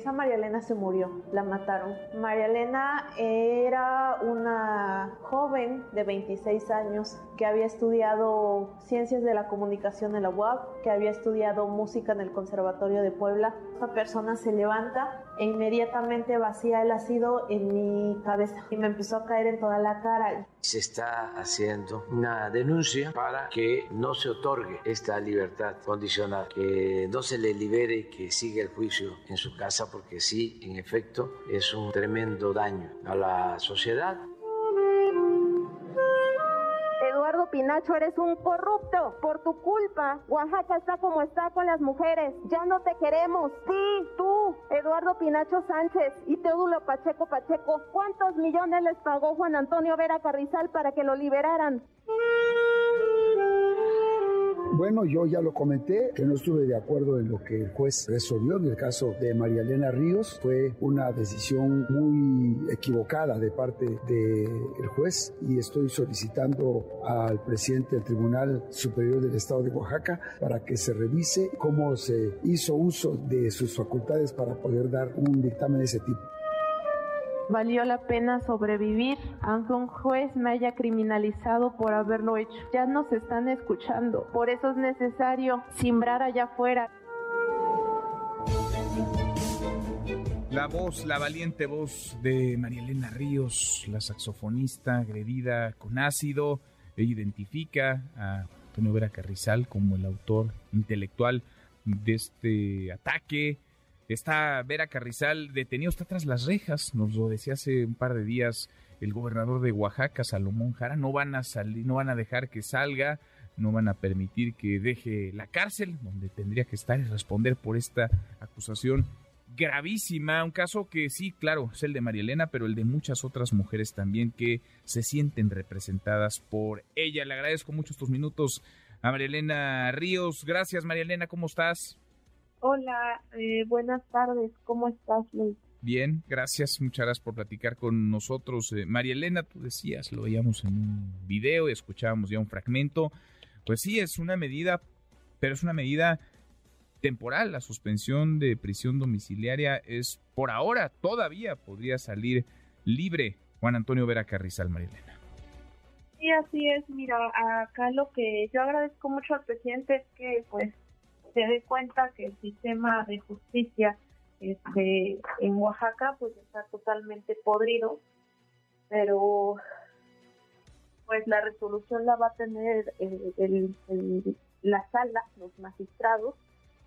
Esa María Elena se murió, la mataron. María Elena era una joven de 26 años que había estudiado ciencias de la comunicación en la UAP, que había estudiado música en el Conservatorio de Puebla. Esa persona se levanta e inmediatamente vacía el ácido en mi cabeza y me empezó a caer en toda la cara. Se está haciendo una denuncia para que no se otorgue esta libertad condicional, que no se le libere, que siga el juicio en su casa, porque sí, en efecto, es un tremendo daño a la sociedad Pinacho, eres un corrupto. Por tu culpa, Oaxaca está como está con las mujeres. Ya no te queremos. Sí, tú, Eduardo Pinacho Sánchez y Teodulo Pacheco Pacheco. ¿Cuántos millones les pagó Juan Antonio Vera Carrizal para que lo liberaran? Bueno, yo ya lo comenté, que no estuve de acuerdo en lo que el juez resolvió en el caso de María Elena Ríos. Fue una decisión muy equivocada de parte del juez y estoy solicitando al presidente del Tribunal Superior del Estado de Oaxaca para que se revise cómo se hizo uso de sus facultades para poder dar un dictamen de ese tipo. Valió la pena sobrevivir, aunque un juez me haya criminalizado por haberlo hecho. Ya nos están escuchando, por eso es necesario simbrar allá afuera. La voz, la valiente voz de María Elena Ríos, la saxofonista agredida con ácido, ella identifica a Antonio Vera Carrizal como el autor intelectual de este ataque Está Vera Carrizal detenido, está tras las rejas, nos lo decía hace un par de días el gobernador de Oaxaca, Salomón Jara, no van a salir, no van a dejar que salga, no van a permitir que deje la cárcel, donde tendría que estar y responder por esta acusación gravísima, un caso que sí, claro, es el de María Elena, pero el de muchas otras mujeres también que se sienten representadas por ella. Le agradezco mucho estos minutos a María Elena Ríos. Gracias, María Elena, ¿cómo estás? Hola, eh, buenas tardes, ¿cómo estás, Luis? Bien, gracias, muchas gracias por platicar con nosotros. Eh, María Elena, tú decías, lo veíamos en un video y escuchábamos ya un fragmento. Pues sí, es una medida, pero es una medida temporal. La suspensión de prisión domiciliaria es por ahora, todavía podría salir libre Juan Antonio Vera Carrizal, María Elena. Sí, así es. Mira, acá lo que yo agradezco mucho al presidente es que pues se dé cuenta que el sistema de justicia este, en Oaxaca pues está totalmente podrido, pero pues la resolución la va a tener el, la sala, los magistrados,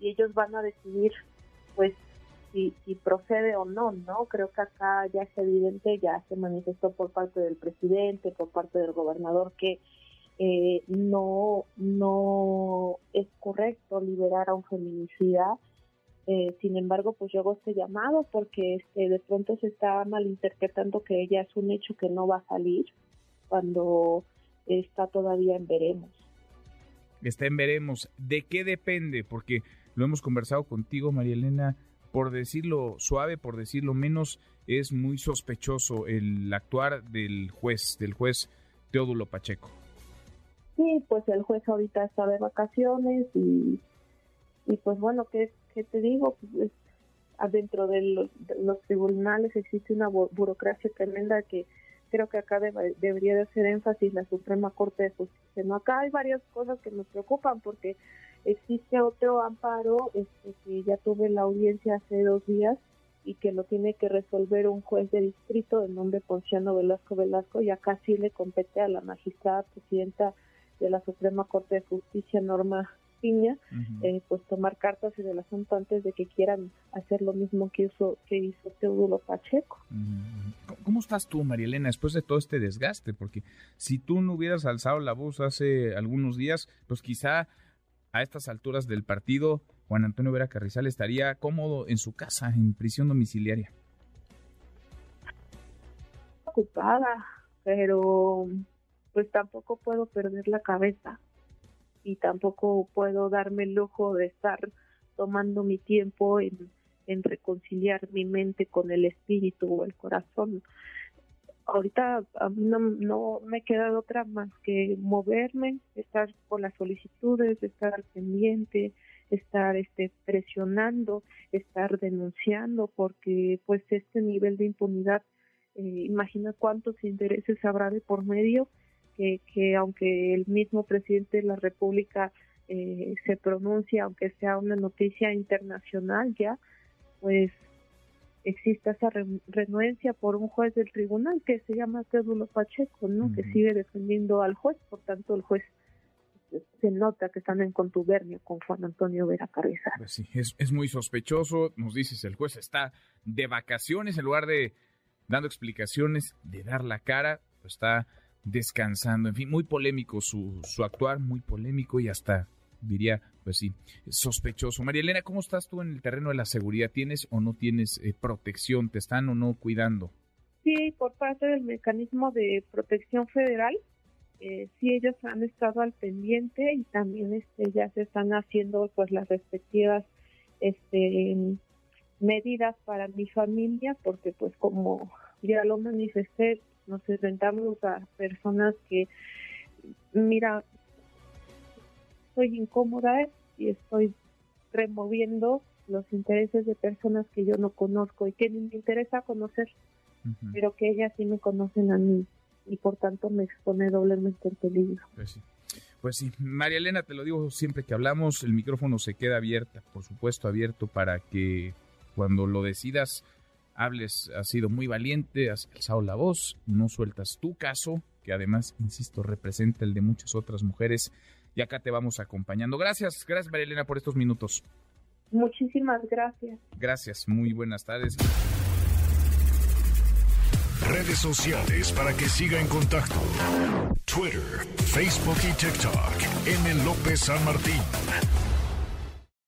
y ellos van a decidir pues si, si, procede o no, ¿no? Creo que acá ya es evidente, ya se manifestó por parte del presidente, por parte del gobernador que eh, no, no es correcto liberar a un feminicida. Eh, sin embargo, pues yo hago este llamado porque este, de pronto se está malinterpretando que ella es un hecho que no va a salir cuando está todavía en veremos. Está en veremos. ¿De qué depende? Porque lo hemos conversado contigo, María Elena, por decirlo suave, por decirlo menos, es muy sospechoso el actuar del juez, del juez Teodulo Pacheco. Sí, pues el juez ahorita está de vacaciones y, y pues bueno, ¿qué, qué te digo? Pues adentro de los, tribunales existe una burocracia tremenda que creo que acá debería de hacer énfasis la Suprema Corte de Justicia. ¿no? Acá hay varias cosas que nos preocupan porque existe otro amparo este, que ya tuve la audiencia hace dos días y que lo tiene que resolver un juez de distrito de nombre Ponciano Velasco Velasco y acá sí le compete a la magistrada presidenta de la Suprema Corte de Justicia, Norma Piña, eh, pues tomar cartas en el asunto antes de que quieran hacer lo mismo que hizo, que hizo Teodulo Pacheco. ¿Cómo estás tú, María Elena, después de todo este desgaste? Porque si tú no hubieras alzado la voz hace algunos días, pues quizá a estas alturas del partido, Juan Antonio Vera Carrizal estaría cómodo en su casa, en prisión domiciliaria. Ocupada, pero pues tampoco puedo perder la cabeza y tampoco puedo darme el lujo de estar tomando mi tiempo en, en reconciliar mi mente con el espíritu o el corazón. Ahorita a mí no, no me queda otra más que moverme, estar con las solicitudes, estar al pendiente, estar este presionando, estar denunciando, porque pues este nivel de impunidad, eh, imagina cuántos intereses habrá de por medio, que, que aunque el mismo presidente de la República eh, se pronuncia, aunque sea una noticia internacional ya, pues existe esa renuencia por un juez del tribunal que se llama Teodulo Pacheco, ¿no? Que sigue defendiendo al juez, por tanto el juez se nota que están en contubernio con Juan Antonio Vera Carrizal. Pues sí, es, es muy sospechoso, nos dices, el juez está de vacaciones en lugar de dando explicaciones, de dar la cara, pues está descansando. En fin, muy polémico su, su actuar, muy polémico y hasta diría, pues sí, sospechoso. María Elena, ¿cómo estás tú en el terreno de la seguridad? ¿Tienes o no tienes eh, protección? ¿Te están o no cuidando? Sí, por parte del mecanismo de protección federal, eh, sí ellos han estado al pendiente y también este, ya se están haciendo pues las respectivas este, medidas para mi familia, porque pues como ya lo manifesté, nos enfrentamos a personas que, mira, estoy incómoda y estoy removiendo los intereses de personas que yo no conozco y que ni me interesa conocer, pero que ellas sí me conocen a mí y por tanto me expone doblemente el peligro. Pues sí. Pues sí, María Elena, te lo digo siempre que hablamos, el micrófono se queda abierto, por supuesto abierto para que cuando lo decidas hables, has sido muy valiente, has alzado la voz, no sueltas tu caso, que además, insisto, representa el de muchas otras mujeres y acá te vamos acompañando. Gracias, gracias María Elena por estos minutos. Muchísimas gracias. Gracias, muy buenas tardes. Redes sociales para que siga en contacto: Twitter, Facebook y TikTok. M. López San Martín.